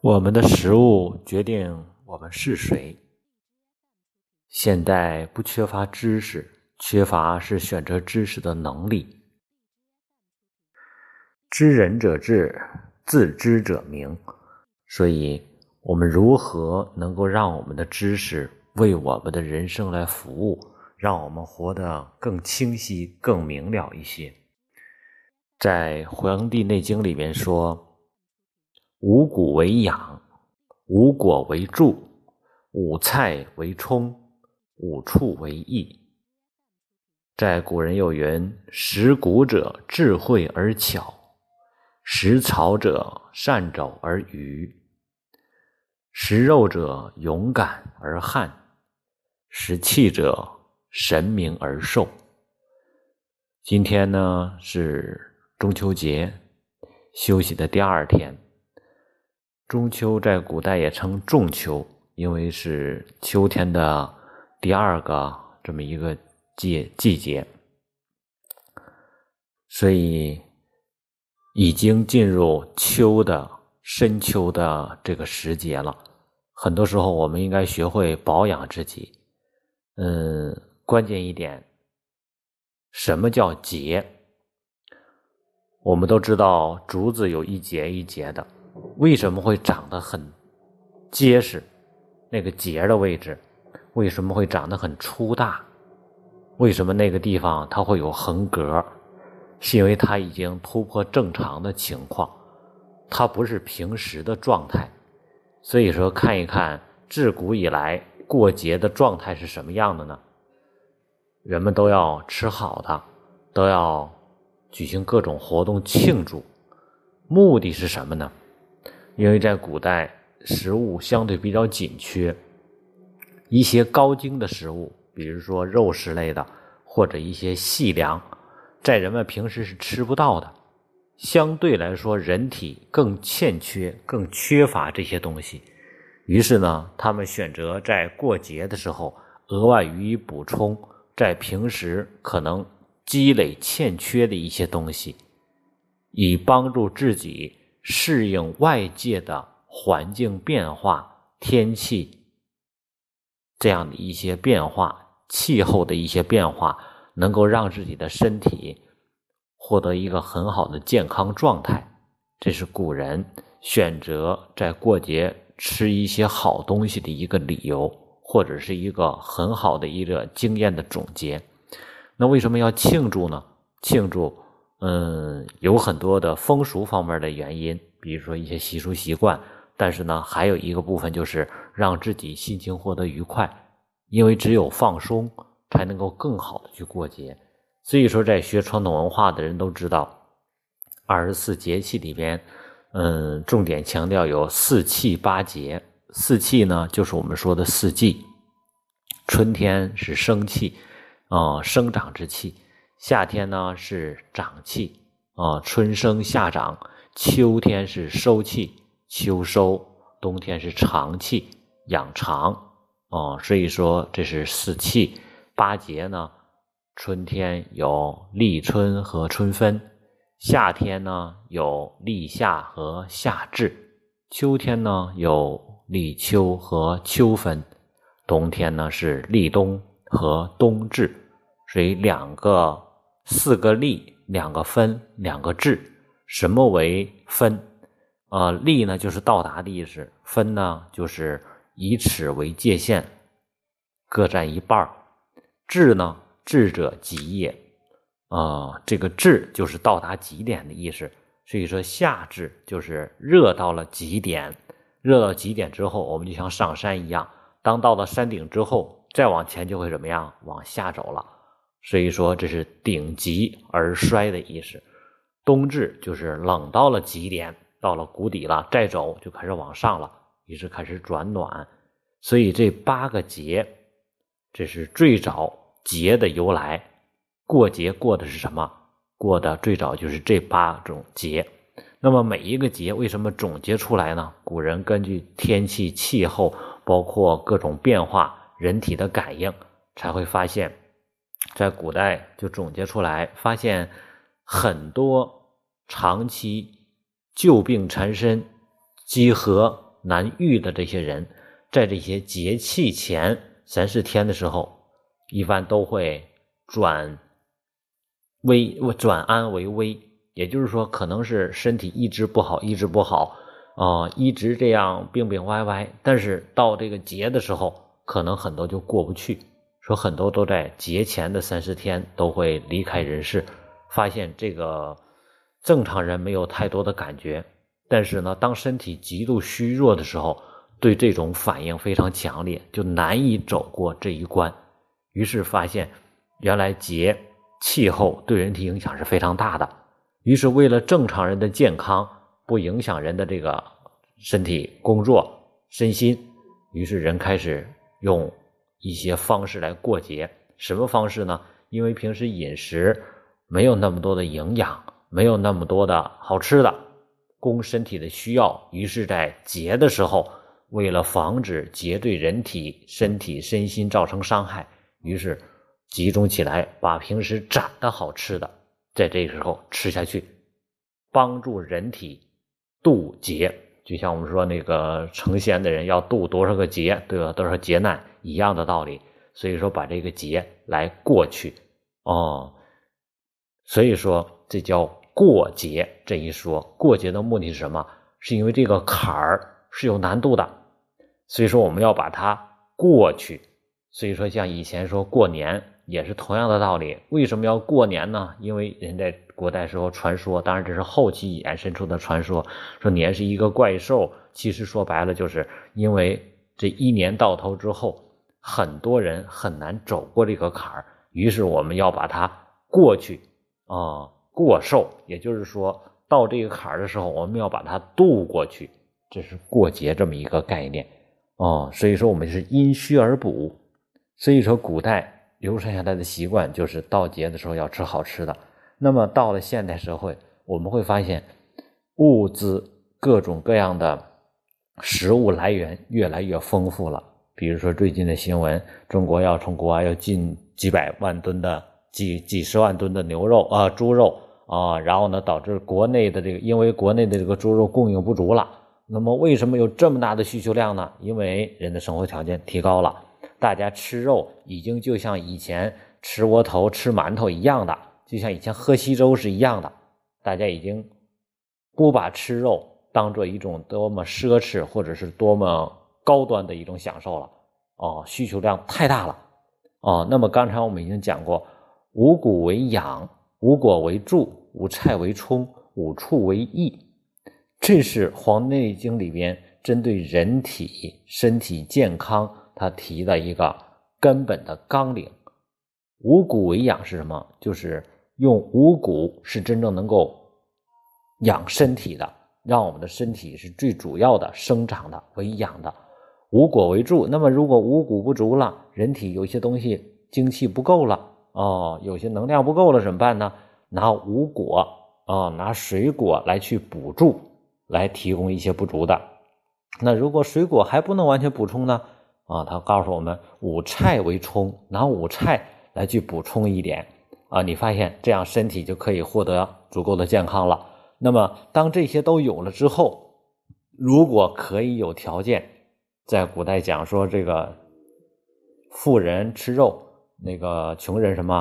我们的食物决定我们是谁。现代不缺乏知识，缺乏是选择知识的能力。知人者智，自知者明。所以，我们如何能够让我们的知识为我们的人生来服务，让我们活得更清晰、更明了一些？在《黄帝内经》里面说。五谷为养，五果为助，五菜为充，五畜为益。在古人有云：“食谷者智慧而巧，食草者善走而愚，食肉者勇敢而悍，食气者神明而寿。”今天呢是中秋节，休息的第二天。中秋在古代也称仲秋，因为是秋天的第二个这么一个季季节，所以已经进入秋的深秋的这个时节了。很多时候，我们应该学会保养自己。嗯，关键一点，什么叫节？我们都知道，竹子有一节一节的。为什么会长得很结实？那个节的位置为什么会长得很粗大？为什么那个地方它会有横格？是因为它已经突破正常的情况，它不是平时的状态。所以说，看一看自古以来过节的状态是什么样的呢？人们都要吃好的，都要举行各种活动庆祝，目的是什么呢？因为在古代，食物相对比较紧缺，一些高精的食物，比如说肉食类的，或者一些细粮，在人们平时是吃不到的。相对来说，人体更欠缺、更缺乏这些东西。于是呢，他们选择在过节的时候额外予以补充，在平时可能积累欠缺的一些东西，以帮助自己。适应外界的环境变化、天气这样的一些变化、气候的一些变化，能够让自己的身体获得一个很好的健康状态。这是古人选择在过节吃一些好东西的一个理由，或者是一个很好的一个经验的总结。那为什么要庆祝呢？庆祝。嗯，有很多的风俗方面的原因，比如说一些习俗习惯，但是呢，还有一个部分就是让自己心情获得愉快，因为只有放松，才能够更好的去过节。所以说，在学传统文化的人都知道，二十四节气里边，嗯，重点强调有四气八节。四气呢，就是我们说的四季，春天是生气，啊，生长之气。夏天呢是长气啊，春生夏长；秋天是收气，秋收；冬天是长气，养长啊。所以说这是四气八节呢。春天有立春和春分，夏天呢有立夏和夏至，秋天呢有立秋和秋分，冬天呢是立冬和冬至。所以两个。四个立，两个分，两个至。什么为分？啊，立呢就是到达的意思，分呢就是以此为界限，各占一半儿。至呢，至者极也。啊，这个至就是到达极点的意思。所以说夏至就是热到了极点，热到极点之后，我们就像上山一样，当到了山顶之后，再往前就会怎么样？往下走了。所以说，这是顶极而衰的意思。冬至就是冷到了极点，到了谷底了，再走就开始往上了，于是开始转暖。所以这八个节，这是最早节的由来。过节过的是什么？过的最早就是这八种节。那么每一个节为什么总结出来呢？古人根据天气、气候，包括各种变化，人体的感应，才会发现。在古代就总结出来，发现很多长期旧病缠身、积核难愈的这些人，在这些节气前三四天的时候，一般都会转危转安为危，也就是说，可能是身体一直不好，一直不好啊，一直这样病病歪歪。但是到这个节的时候，可能很多就过不去。说很多都在节前的三四天都会离开人世，发现这个正常人没有太多的感觉，但是呢，当身体极度虚弱的时候，对这种反应非常强烈，就难以走过这一关。于是发现，原来节气候对人体影响是非常大的。于是为了正常人的健康，不影响人的这个身体工作身心，于是人开始用。一些方式来过节，什么方式呢？因为平时饮食没有那么多的营养，没有那么多的好吃的供身体的需要，于是，在节的时候，为了防止节对人体、身体、身心造成伤害，于是集中起来，把平时攒的好吃的，在这时候吃下去，帮助人体渡劫。就像我们说那个成仙的人要渡多少个劫，对吧？多少劫难？一样的道理，所以说把这个劫来过去哦，所以说这叫过节这一说，过节的目的是什么？是因为这个坎儿是有难度的，所以说我们要把它过去。所以说像以前说过年也是同样的道理，为什么要过年呢？因为人在古代时候传说，当然这是后期衍生出的传说，说年是一个怪兽，其实说白了就是因为这一年到头之后。很多人很难走过这个坎儿，于是我们要把它过去啊，过寿，也就是说到这个坎儿的时候，我们要把它渡过去，这是过节这么一个概念哦。所以说我们是因虚而补，所以说古代流传下来的习惯就是到节的时候要吃好吃的。那么到了现代社会，我们会发现物资各种各样的食物来源越来越丰富了。比如说最近的新闻，中国要从国外要进几百万吨的、几几十万吨的牛肉啊、猪肉啊，然后呢，导致国内的这个，因为国内的这个猪肉供应不足了。那么为什么有这么大的需求量呢？因为人的生活条件提高了，大家吃肉已经就像以前吃窝头、吃馒头一样的，就像以前喝稀粥是一样的，大家已经不把吃肉当做一种多么奢侈或者是多么。高端的一种享受了，哦，需求量太大了，哦，那么刚才我们已经讲过，五谷为养，五果为助，五菜为充，五畜为益，这是《黄帝内经》里边针对人体身体健康他提的一个根本的纲领。五谷为养是什么？就是用五谷是真正能够养身体的，让我们的身体是最主要的生长的、为养的。五果为助，那么如果五谷不足了，人体有些东西精气不够了，哦，有些能量不够了，怎么办呢？拿五果啊，拿水果来去补助，来提供一些不足的。那如果水果还不能完全补充呢？啊，他告诉我们五菜为充，拿五菜来去补充一点啊，你发现这样身体就可以获得足够的健康了。那么当这些都有了之后，如果可以有条件。在古代讲说，这个富人吃肉，那个穷人什么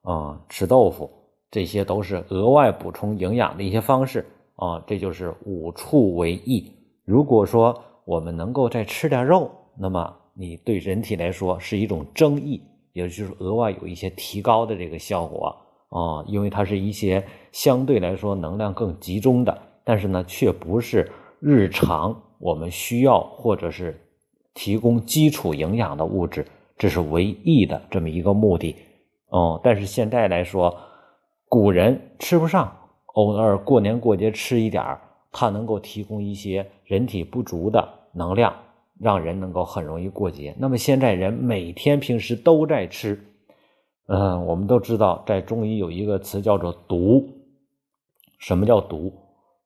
啊吃豆腐，这些都是额外补充营养的一些方式啊。这就是五畜为益。如果说我们能够再吃点肉，那么你对人体来说是一种增益，也就是额外有一些提高的这个效果啊。因为它是一些相对来说能量更集中的，但是呢，却不是日常我们需要或者是。提供基础营养的物质，这是唯一的这么一个目的，哦。但是现在来说，古人吃不上，偶尔过年过节吃一点，它能够提供一些人体不足的能量，让人能够很容易过节。那么现在人每天平时都在吃，嗯，我们都知道，在中医有一个词叫做“毒”。什么叫毒？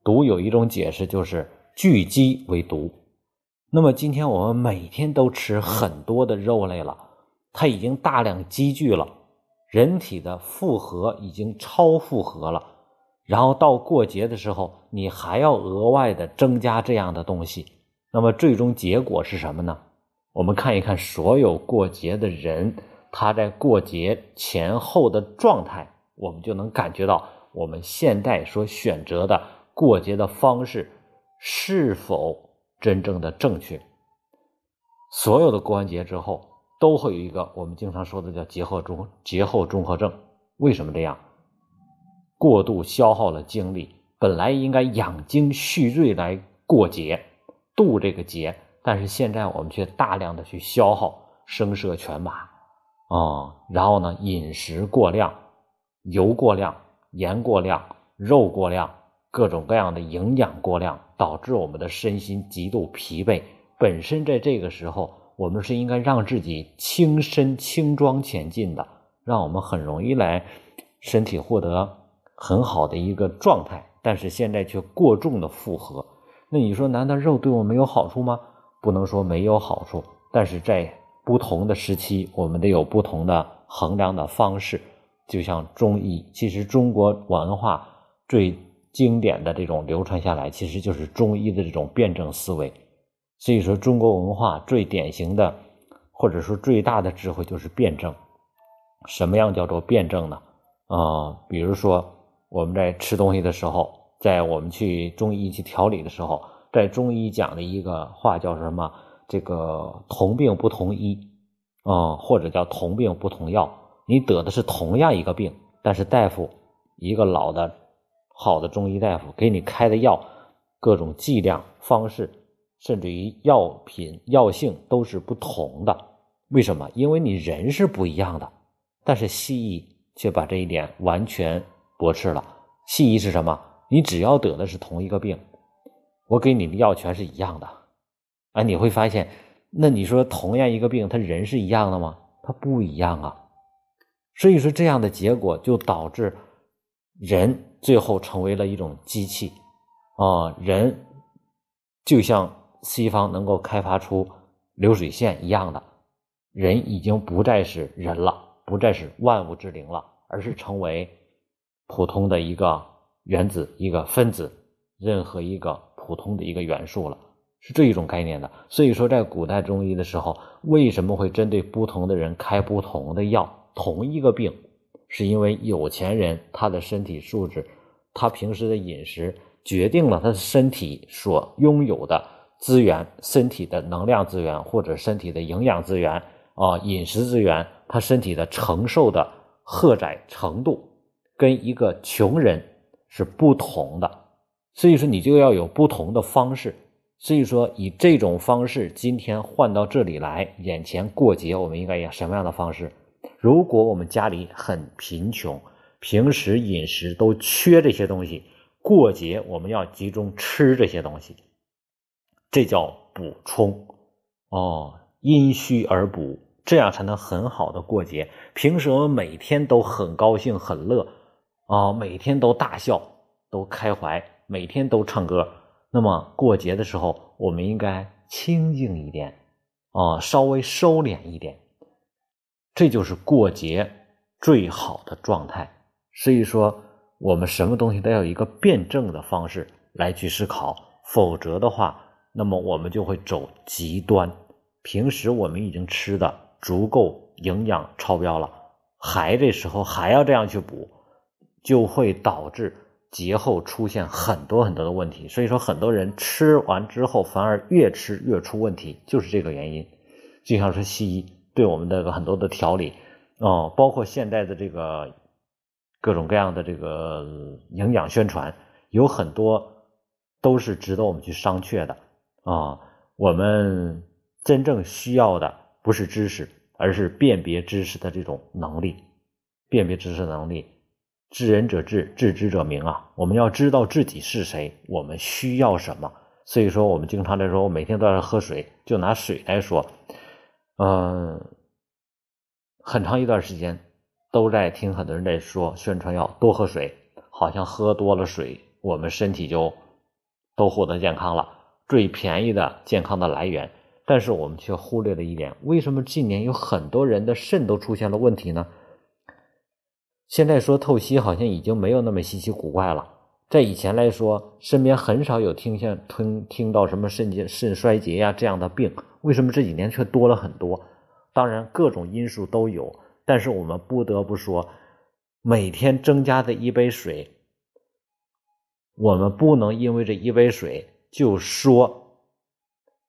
毒有一种解释就是聚积为毒。那么今天我们每天都吃很多的肉类了，它已经大量积聚了，人体的负荷已经超负荷了。然后到过节的时候，你还要额外的增加这样的东西，那么最终结果是什么呢？我们看一看所有过节的人，他在过节前后的状态，我们就能感觉到我们现代所选择的过节的方式是否真正的正确。所有的过完节之后，都会有一个我们经常说的叫节后综节后综合症。为什么这样？过度消耗了精力，本来应该养精蓄锐来过节渡这个劫，但是现在我们却大量的去消耗，声色犬马啊，然后呢，饮食过量，油过量，盐过量，肉过量，各种各样的营养过量，导致我们的身心极度疲惫。本身在这个时候，我们是应该让自己轻身轻装前进的，让我们很容易来身体获得很好的一个状态。但是现在却过重的负荷，那你说难道肉对我们有好处吗？不能说没有好处，但是在不同的时期，我们得有不同的衡量的方式。就像中医，其实中国文化最经典的这种流传下来，其实就是中医的这种辩证思维。所以说，中国文化最典型的，或者说最大的智慧就是辩证。什么样叫做辩证呢？啊，比如说我们在吃东西的时候，在我们去中医去调理的时候，在中医讲的一个话叫什么？这个同病不同医啊，或者叫同病不同药。你得的是同样一个病，但是大夫一个老的好的中医大夫给你开的药，各种剂量方式。甚至于药品药性都是不同的，为什么？因为你人是不一样的。但是西医却把这一点完全驳斥了。西医是什么？你只要得的是同一个病，我给你的药全是一样的。啊，你会发现，那你说同样一个病，他人是一样的吗？他不一样啊。所以说，这样的结果就导致人最后成为了一种机器啊，人就像。西方能够开发出流水线一样的，人已经不再是人了，不再是万物之灵了，而是成为普通的一个原子、一个分子，任何一个普通的一个元素了，是这一种概念的。所以说，在古代中医的时候，为什么会针对不同的人开不同的药？同一个病，是因为有钱人他的身体素质，他平时的饮食决定了他的身体所拥有的。资源、身体的能量资源，或者身体的营养资源啊，饮食资源，他身体的承受的荷载程度，跟一个穷人是不同的。所以说，你就要有不同的方式。所以说，以这种方式，今天换到这里来，眼前过节，我们应该以什么样的方式？如果我们家里很贫穷，平时饮食都缺这些东西，过节我们要集中吃这些东西。这叫补充哦，因虚而补，这样才能很好的过节。平时我们每天都很高兴、很乐啊，每天都大笑、都开怀，每天都唱歌。那么过节的时候，我们应该清静一点啊，稍微收敛一点。这就是过节最好的状态。所以说，我们什么东西都要有一个辩证的方式来去思考，否则的话。那么我们就会走极端。平时我们已经吃的足够营养超标了，还这时候还要这样去补，就会导致节后出现很多很多的问题。所以说，很多人吃完之后反而越吃越出问题，就是这个原因。就像是西医对我们的很多的调理，哦，包括现在的这个各种各样的这个营养宣传，有很多都是值得我们去商榷的。啊，我们真正需要的不是知识，而是辨别知识的这种能力。辨别知识能力，知人者智，知之者明啊！我们要知道自己是谁，我们需要什么。所以说，我们经常来说，我每天都要喝水。就拿水来说，嗯，很长一段时间都在听很多人在说宣传要多喝水，好像喝多了水，我们身体就都获得健康了。最便宜的健康的来源，但是我们却忽略了一点：为什么近年有很多人的肾都出现了问题呢？现在说透析好像已经没有那么稀奇古怪了，在以前来说，身边很少有听见听听到什么肾结肾衰竭呀这样的病，为什么这几年却多了很多？当然，各种因素都有，但是我们不得不说，每天增加的一杯水，我们不能因为这一杯水就说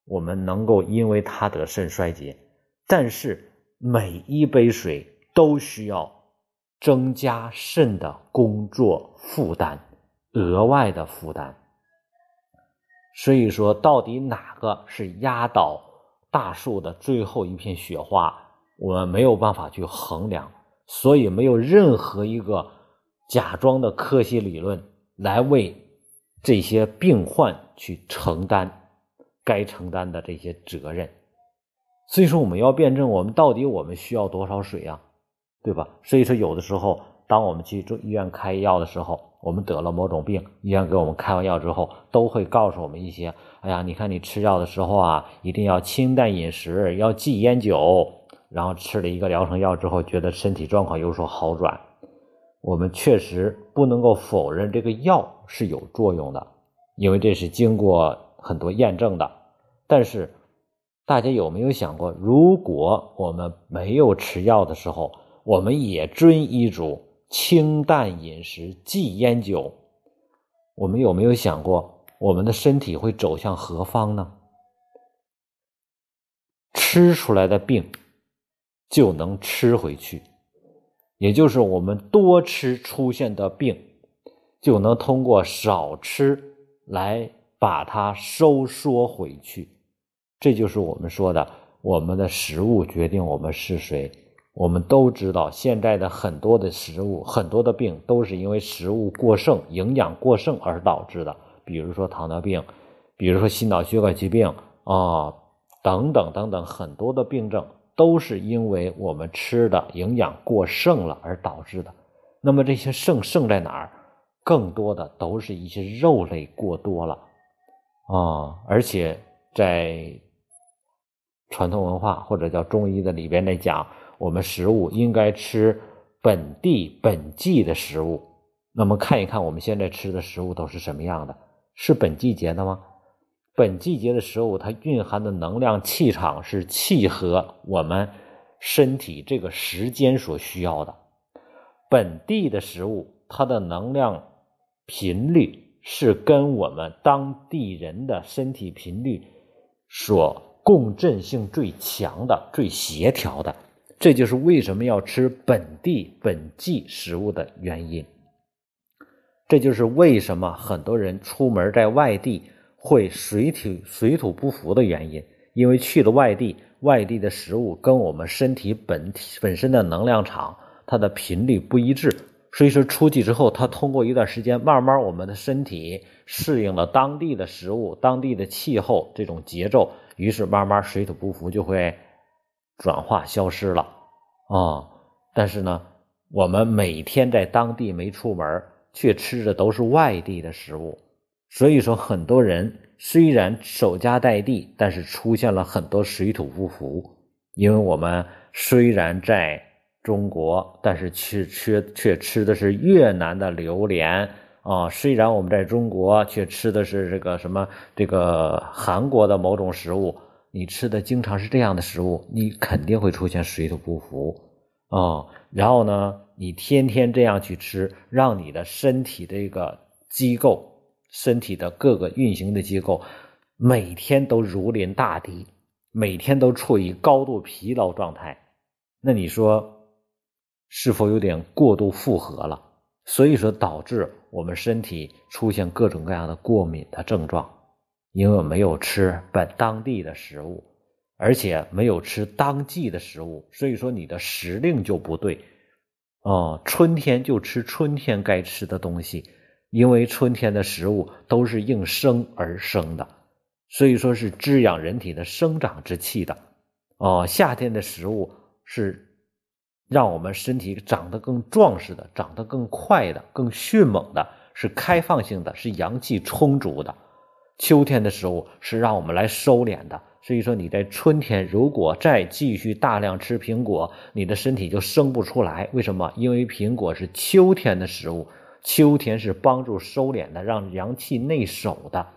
我们能够因为它得肾衰竭，但是每一杯水都需要增加肾的工作负担。额外的负担，所以说，到底哪个是压倒大树的最后一片雪花，我们没有办法去衡量，所以没有任何一个假装的科学理论来为这些病患去承担该承担的这些责任。所以说，我们要辩证，我们到底我们需要多少水啊，对吧？所以说，有的时候，当我们去中医院开药的时候，我们得了某种病，医院给我们开完药之后，都会告诉我们一些：哎呀，你看你吃药的时候啊，一定要清淡饮食，要忌烟酒。然后吃了一个疗程药之后，觉得身体状况有所好转。我们确实不能够否认这个药是有作用的，因为这是经过很多验证的。但是，大家有没有想过，如果我们没有吃药的时候，我们也遵医嘱？清淡饮食，忌烟酒。我们有没有想过，我们的身体会走向何方呢？吃出来的病就能吃回去，也就是我们多吃出现的病，就能通过少吃来把它收缩回去。这就是我们说的，我们的食物决定我们是谁。我们都知道，现在的很多的食物，很多的病都是因为食物过剩、营养过剩而导致的。比如说糖尿病，比如说心脑血管疾病啊，等等等等，很多的病症都是因为我们吃的营养过剩了而导致的。那么这些剩剩在哪儿？更多的都是一些肉类过多了啊，而且在传统文化或者叫中医的里边来讲。我们食物应该吃本地本季的食物。那么看一看我们现在吃的食物都是什么样的？是本季节的吗？本季节的食物，它蕴含的能量气场是契合我们身体这个时间所需要的。本地的食物，它的能量频率是跟我们当地人的身体频率所共振性最强的、最协调的。这就是为什么要吃本地本季食物的原因。这就是为什么很多人出门在外地会水土水土不服的原因，因为去了外地，外地的食物跟我们身体本体本身的能量场它的频率不一致，所以说出去之后，它通过一段时间，慢慢我们的身体适应了当地的食物、当地的气候这种节奏，于是慢慢水土不服就会。转化消失了啊！但是呢，我们每天在当地没出门，却吃的都是外地的食物。所以说，很多人虽然守家待地，但是出现了很多水土不服。因为我们虽然在中国，但是却却却吃的是越南的榴莲啊；虽然我们在中国，却吃的是这个什么这个韩国的某种食物。你吃的经常是这样的食物，你肯定会出现水土不服啊。然后呢，你天天这样去吃，让你的身体这个机构、身体的各个运行的机构，每天都如临大敌，每天都处于高度疲劳状态。那你说，是否有点过度负荷了？所以说，导致我们身体出现各种各样的过敏的症状。因为没有吃本当地的食物，而且没有吃当季的食物，所以说你的时令就不对。哦，春天就吃春天该吃的东西，因为春天的食物都是应生而生的，所以说是滋养人体的生长之气的。哦，夏天的食物是让我们身体长得更壮实的，长得更快的，更迅猛的，是开放性的，是阳气充足的。秋天的食物是让我们来收敛的，所以说你在春天如果再继续大量吃苹果，你的身体就生不出来。为什么？因为苹果是秋天的食物，秋天是帮助收敛的，让阳气内守的，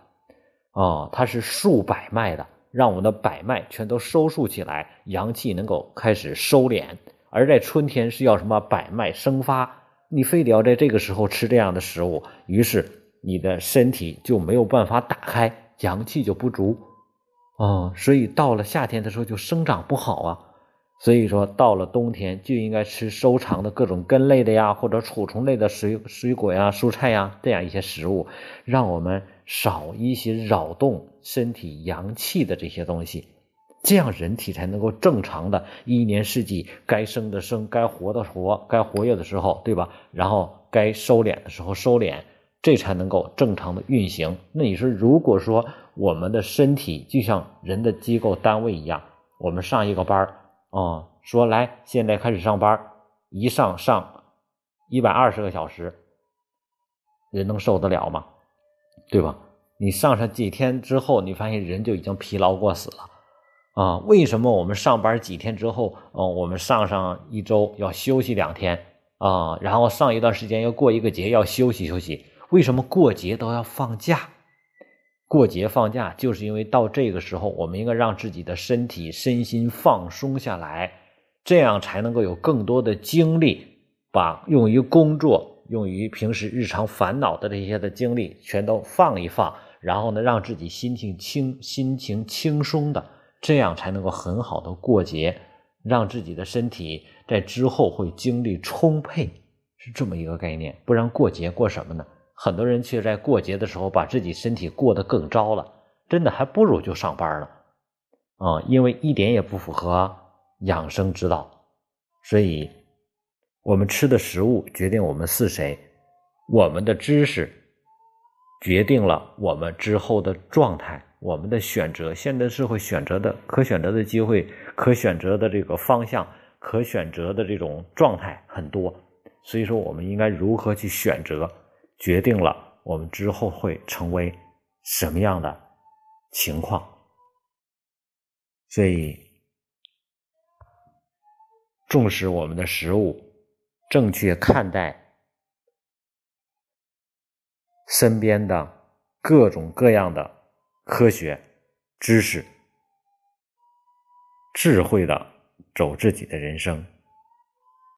啊，它是束百脉的，让我们的百脉全都收束起来，阳气能够开始收敛。而在春天是要什么百脉生发，你非得要在这个时候吃这样的食物，于是你的身体就没有办法打开，阳气就不足，啊，所以到了夏天的时候就生长不好啊。所以说，到了冬天就应该吃收藏的各种根类的呀，或者储存类的水水果呀、蔬菜呀这样一些食物，让我们少一些扰动身体阳气的这些东西，这样人体才能够正常的一年四季该生的生，该活的活，该活跃的时候，对吧？然后该收敛的时候收敛，这才能够正常的运行。那你说，如果说我们的身体就像人的机构单位一样，我们上一个班儿。哦，说来，现在开始上班，一上上一百二十个小时，人能受得了吗？对吧？你上上几天之后，你发现人就已经疲劳过死了啊！为什么我们上班几天之后，哦，我们上上一周要休息两天啊？然后上一段时间要过一个节要休息休息？为什么过节都要放假？过节放假，就是因为到这个时候，我们应该让自己的身体、身心放松下来，这样才能够有更多的精力，把用于工作、用于平时日常烦恼的这些的精力全都放一放，然后呢，让自己心情轻、心情轻松的，这样才能够很好的过节，让自己的身体在之后会精力充沛，是这么一个概念。不然过节过什么呢？很多人却在过节的时候把自己身体过得更糟了，真的还不如就上班了，啊，因为一点也不符合养生之道。所以，我们吃的食物决定我们是谁，我们的知识决定了我们之后的状态，我们的选择。现代社会选择的可选择的机会、可选择的这个方向、可选择的这种状态很多，所以说我们应该如何去选择？决定了我们之后会成为什么样的情况，所以重视我们的食物，正确看待身边的各种各样的科学知识，智慧的走自己的人生。